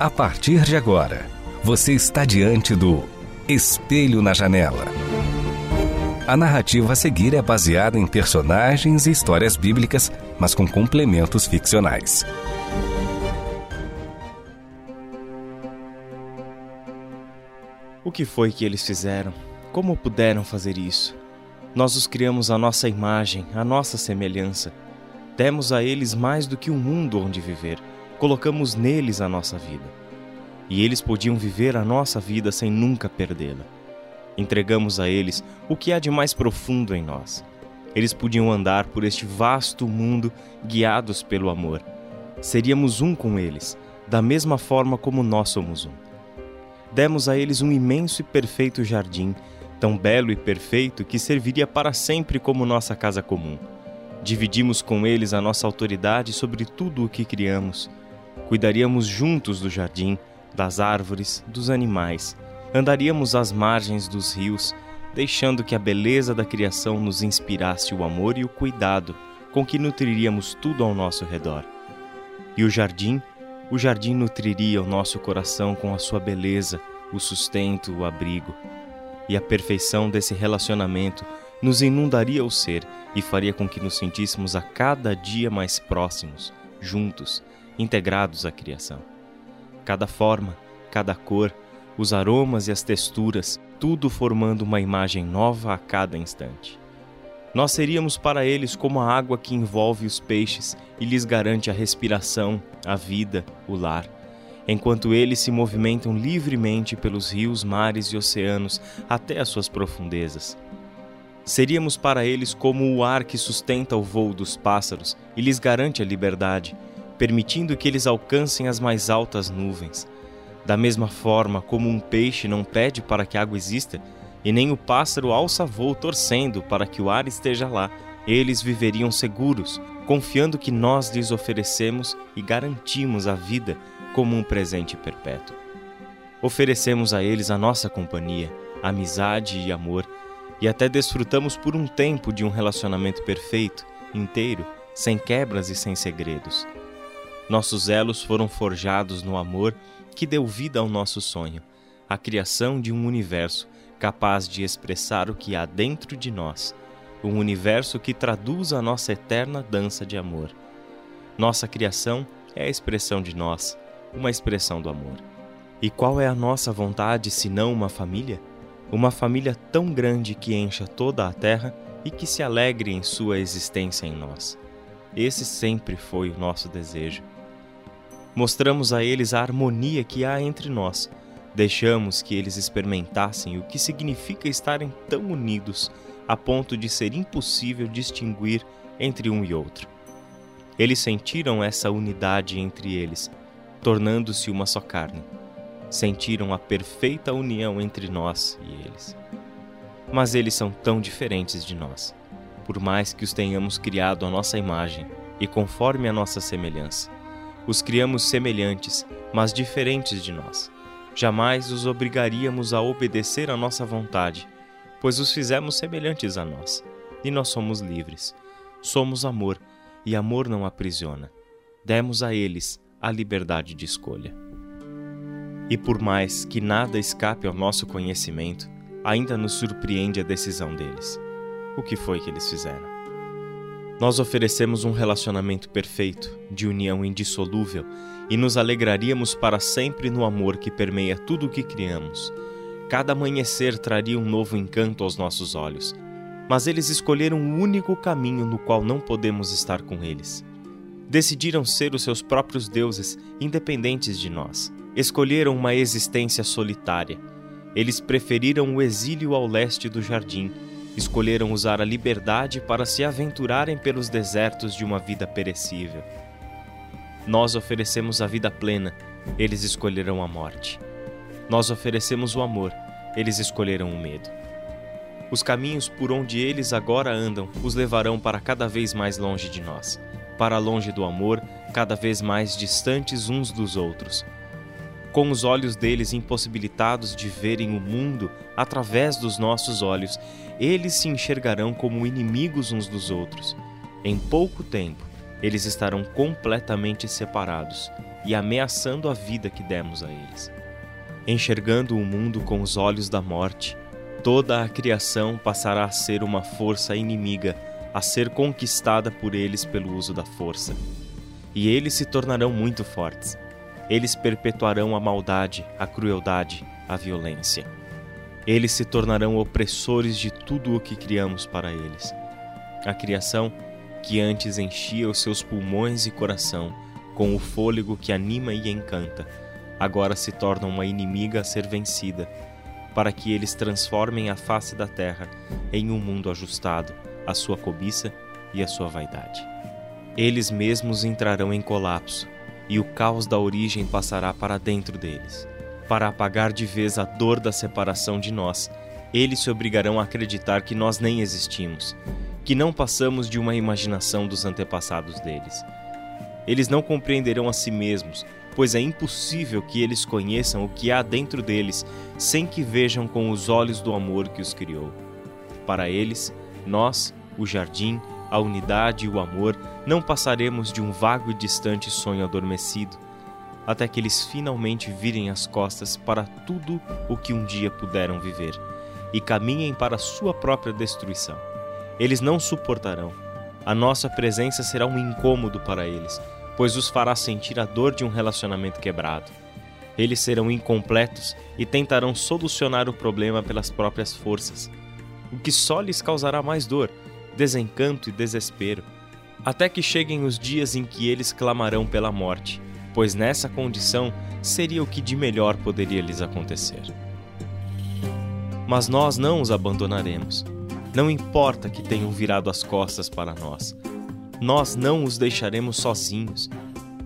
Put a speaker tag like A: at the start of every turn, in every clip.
A: A partir de agora, você está diante do Espelho na Janela. A narrativa a seguir é baseada em personagens e histórias bíblicas, mas com complementos ficcionais.
B: O que foi que eles fizeram? Como puderam fazer isso? Nós os criamos à nossa imagem, à nossa semelhança. Demos a eles mais do que um mundo onde viver, colocamos neles a nossa vida. E eles podiam viver a nossa vida sem nunca perdê-la. Entregamos a eles o que há de mais profundo em nós. Eles podiam andar por este vasto mundo guiados pelo amor. Seríamos um com eles, da mesma forma como nós somos um. Demos a eles um imenso e perfeito jardim tão belo e perfeito que serviria para sempre como nossa casa comum. Dividimos com eles a nossa autoridade sobre tudo o que criamos. Cuidaríamos juntos do jardim, das árvores, dos animais. Andaríamos às margens dos rios, deixando que a beleza da criação nos inspirasse o amor e o cuidado com que nutriríamos tudo ao nosso redor. E o jardim? O jardim nutriria o nosso coração com a sua beleza, o sustento, o abrigo e a perfeição desse relacionamento nos inundaria o ser e faria com que nos sentíssemos a cada dia mais próximos, juntos, integrados à criação. Cada forma, cada cor, os aromas e as texturas, tudo formando uma imagem nova a cada instante. Nós seríamos para eles como a água que envolve os peixes e lhes garante a respiração, a vida, o lar enquanto eles se movimentam livremente pelos rios, mares e oceanos até as suas profundezas. Seríamos para eles como o ar que sustenta o voo dos pássaros e lhes garante a liberdade, permitindo que eles alcancem as mais altas nuvens. Da mesma forma como um peixe não pede para que a água exista, e nem o pássaro alça voo torcendo para que o ar esteja lá, eles viveriam seguros, confiando que nós lhes oferecemos e garantimos a vida como um presente perpétuo. Oferecemos a eles a nossa companhia, amizade e amor, e até desfrutamos por um tempo de um relacionamento perfeito, inteiro, sem quebras e sem segredos. Nossos elos foram forjados no amor que deu vida ao nosso sonho, a criação de um universo capaz de expressar o que há dentro de nós, um universo que traduz a nossa eterna dança de amor. Nossa criação é a expressão de nós, uma expressão do amor. E qual é a nossa vontade se não uma família? Uma família tão grande que encha toda a terra e que se alegre em sua existência em nós. Esse sempre foi o nosso desejo. Mostramos a eles a harmonia que há entre nós. Deixamos que eles experimentassem o que significa estarem tão unidos a ponto de ser impossível distinguir entre um e outro. Eles sentiram essa unidade entre eles tornando-se uma só carne. Sentiram a perfeita união entre nós e eles. Mas eles são tão diferentes de nós, por mais que os tenhamos criado à nossa imagem e conforme a nossa semelhança. Os criamos semelhantes, mas diferentes de nós. Jamais os obrigaríamos a obedecer à nossa vontade, pois os fizemos semelhantes a nós, e nós somos livres. Somos amor, e amor não aprisiona. Demos a eles a liberdade de escolha. E por mais que nada escape ao nosso conhecimento, ainda nos surpreende a decisão deles. O que foi que eles fizeram? Nós oferecemos um relacionamento perfeito, de união indissolúvel, e nos alegraríamos para sempre no amor que permeia tudo o que criamos. Cada amanhecer traria um novo encanto aos nossos olhos, mas eles escolheram um único caminho no qual não podemos estar com eles decidiram ser os seus próprios deuses, independentes de nós. Escolheram uma existência solitária. Eles preferiram o exílio ao leste do jardim. Escolheram usar a liberdade para se aventurarem pelos desertos de uma vida perecível. Nós oferecemos a vida plena, eles escolherão a morte. Nós oferecemos o amor, eles escolherão o medo. Os caminhos por onde eles agora andam os levarão para cada vez mais longe de nós, para longe do amor, cada vez mais distantes uns dos outros. Com os olhos deles impossibilitados de verem o mundo através dos nossos olhos, eles se enxergarão como inimigos uns dos outros. Em pouco tempo, eles estarão completamente separados e ameaçando a vida que demos a eles. Enxergando o mundo com os olhos da morte, toda a criação passará a ser uma força inimiga a ser conquistada por eles pelo uso da força. E eles se tornarão muito fortes. Eles perpetuarão a maldade, a crueldade, a violência. Eles se tornarão opressores de tudo o que criamos para eles. A criação, que antes enchia os seus pulmões e coração com o fôlego que anima e encanta, agora se torna uma inimiga a ser vencida para que eles transformem a face da terra em um mundo ajustado à sua cobiça e à sua vaidade. Eles mesmos entrarão em colapso, e o caos da origem passará para dentro deles. Para apagar de vez a dor da separação de nós, eles se obrigarão a acreditar que nós nem existimos, que não passamos de uma imaginação dos antepassados deles. Eles não compreenderão a si mesmos pois é impossível que eles conheçam o que há dentro deles sem que vejam com os olhos do amor que os criou. Para eles, nós, o jardim, a unidade e o amor, não passaremos de um vago e distante sonho adormecido, até que eles finalmente virem as costas para tudo o que um dia puderam viver e caminhem para a sua própria destruição. Eles não suportarão. A nossa presença será um incômodo para eles pois os fará sentir a dor de um relacionamento quebrado. Eles serão incompletos e tentarão solucionar o problema pelas próprias forças, o que só lhes causará mais dor, desencanto e desespero, até que cheguem os dias em que eles clamarão pela morte, pois nessa condição seria o que de melhor poderia lhes acontecer. Mas nós não os abandonaremos. Não importa que tenham virado as costas para nós, nós não os deixaremos sozinhos.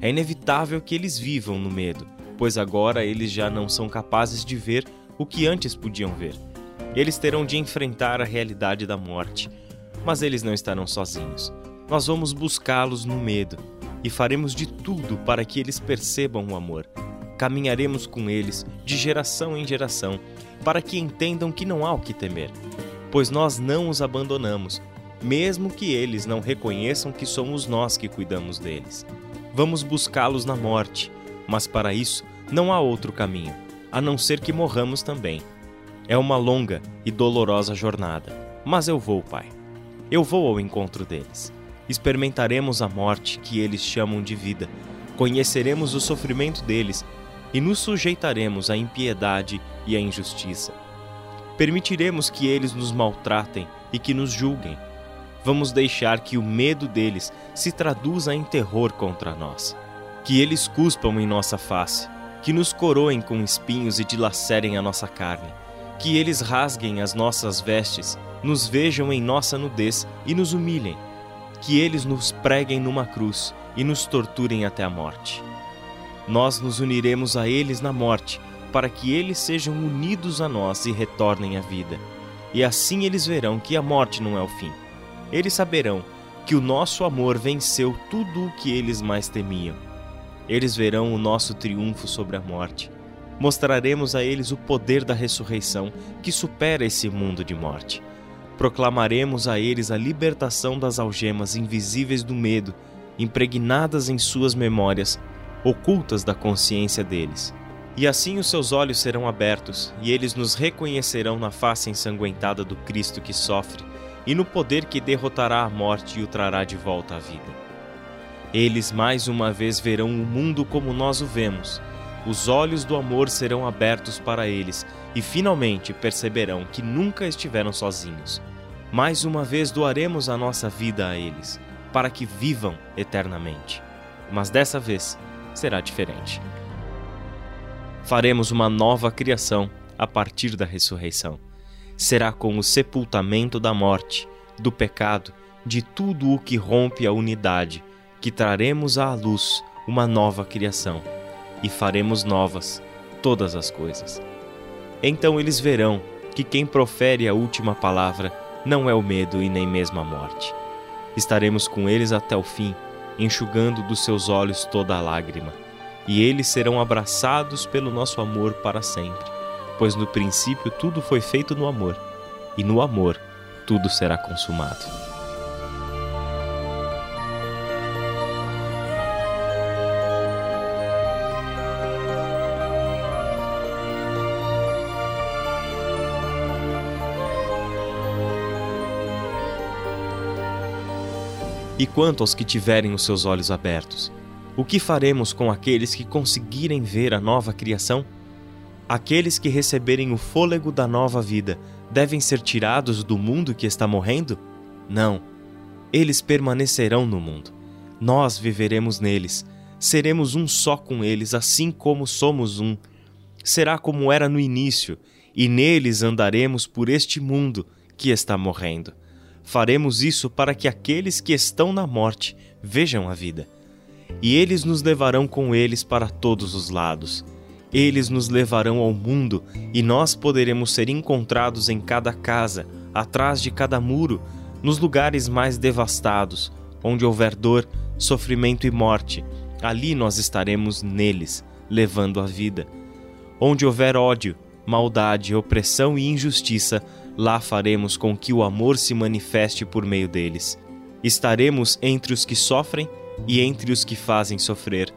B: É inevitável que eles vivam no medo, pois agora eles já não são capazes de ver o que antes podiam ver. Eles terão de enfrentar a realidade da morte, mas eles não estarão sozinhos. Nós vamos buscá-los no medo e faremos de tudo para que eles percebam o amor. Caminharemos com eles de geração em geração, para que entendam que não há o que temer, pois nós não os abandonamos, mesmo que eles não reconheçam que somos nós que cuidamos deles. Vamos buscá-los na morte, mas para isso não há outro caminho, a não ser que morramos também. É uma longa e dolorosa jornada, mas eu vou, Pai. Eu vou ao encontro deles. Experimentaremos a morte que eles chamam de vida, conheceremos o sofrimento deles e nos sujeitaremos à impiedade e à injustiça. Permitiremos que eles nos maltratem e que nos julguem vamos deixar que o medo deles se traduza em terror contra nós. Que eles cuspam em nossa face, que nos coroem com espinhos e dilacerem a nossa carne, que eles rasguem as nossas vestes, nos vejam em nossa nudez e nos humilhem, que eles nos preguem numa cruz e nos torturem até a morte. Nós nos uniremos a eles na morte, para que eles sejam unidos a nós e retornem à vida. E assim eles verão que a morte não é o fim eles saberão que o nosso amor venceu tudo o que eles mais temiam. Eles verão o nosso triunfo sobre a morte. Mostraremos a eles o poder da ressurreição que supera esse mundo de morte. Proclamaremos a eles a libertação das algemas invisíveis do medo, impregnadas em suas memórias, ocultas da consciência deles. E assim os seus olhos serão abertos, e eles nos reconhecerão na face ensanguentada do Cristo que sofre e no poder que derrotará a morte e o trará de volta à vida. Eles mais uma vez verão o mundo como nós o vemos. Os olhos do amor serão abertos para eles e finalmente perceberão que nunca estiveram sozinhos. Mais uma vez doaremos a nossa vida a eles, para que vivam eternamente. Mas dessa vez será diferente. Faremos uma nova criação a partir da ressurreição será com o sepultamento da morte, do pecado, de tudo o que rompe a unidade, que traremos à luz uma nova criação. E faremos novas todas as coisas. Então eles verão que quem profere a última palavra não é o medo e nem mesmo a morte. Estaremos com eles até o fim, enxugando dos seus olhos toda a lágrima, e eles serão abraçados pelo nosso amor para sempre, pois no princípio tudo foi feito no amor, e no amor tudo será consumado. E quanto aos que tiverem os seus olhos abertos? O que faremos com aqueles que conseguirem ver a nova criação? Aqueles que receberem o fôlego da nova vida devem ser tirados do mundo que está morrendo? Não. Eles permanecerão no mundo. Nós viveremos neles. Seremos um só com eles, assim como somos um. Será como era no início, e neles andaremos por este mundo que está morrendo. Faremos isso para que aqueles que estão na morte vejam a vida. E eles nos levarão com eles para todos os lados. Eles nos levarão ao mundo e nós poderemos ser encontrados em cada casa, atrás de cada muro, nos lugares mais devastados, onde houver dor, sofrimento e morte. Ali nós estaremos neles, levando a vida. Onde houver ódio, maldade, opressão e injustiça, Lá faremos com que o amor se manifeste por meio deles. Estaremos entre os que sofrem e entre os que fazem sofrer,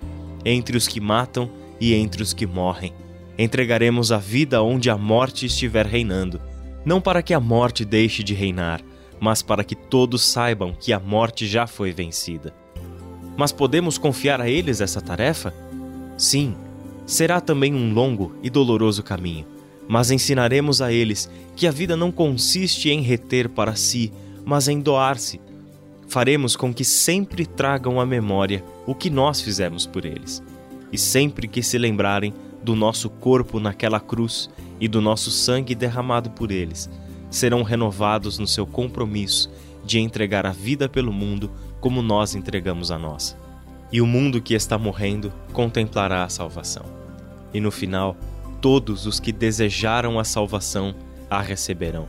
B: entre os que matam e entre os que morrem. Entregaremos a vida onde a morte estiver reinando, não para que a morte deixe de reinar, mas para que todos saibam que a morte já foi vencida. Mas podemos confiar a eles essa tarefa? Sim, será também um longo e doloroso caminho mas ensinaremos a eles que a vida não consiste em reter para si, mas em doar-se. Faremos com que sempre tragam à memória o que nós fizemos por eles. E sempre que se lembrarem do nosso corpo naquela cruz e do nosso sangue derramado por eles, serão renovados no seu compromisso de entregar a vida pelo mundo como nós entregamos a nossa. E o mundo que está morrendo contemplará a salvação. E no final, todos os que desejaram a salvação a receberão.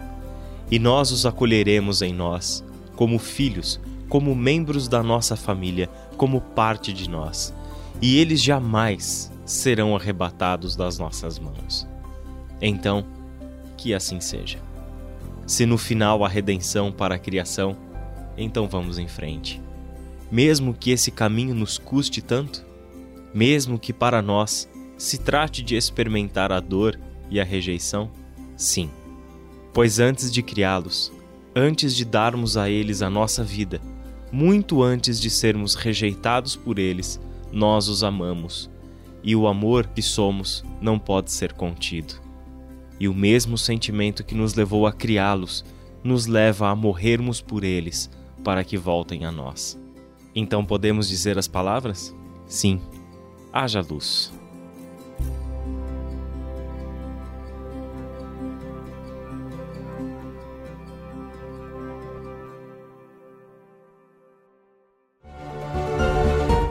B: E nós os acolheremos em nós, como filhos, como membros da nossa família, como parte de nós. E eles jamais serão arrebatados das nossas mãos. Então, que assim seja. Se no final a redenção para a criação, então vamos em frente. Mesmo que esse caminho nos custe tanto, mesmo que para nós se trate de experimentar a dor e a rejeição? Sim. Pois antes de criá-los, antes de darmos a eles a nossa vida, muito antes de sermos rejeitados por eles, nós os amamos, e o amor que somos não pode ser contido. E o mesmo sentimento que nos levou a criá-los nos leva a morrermos por eles para que voltem a nós. Então podemos dizer as palavras? Sim, haja luz.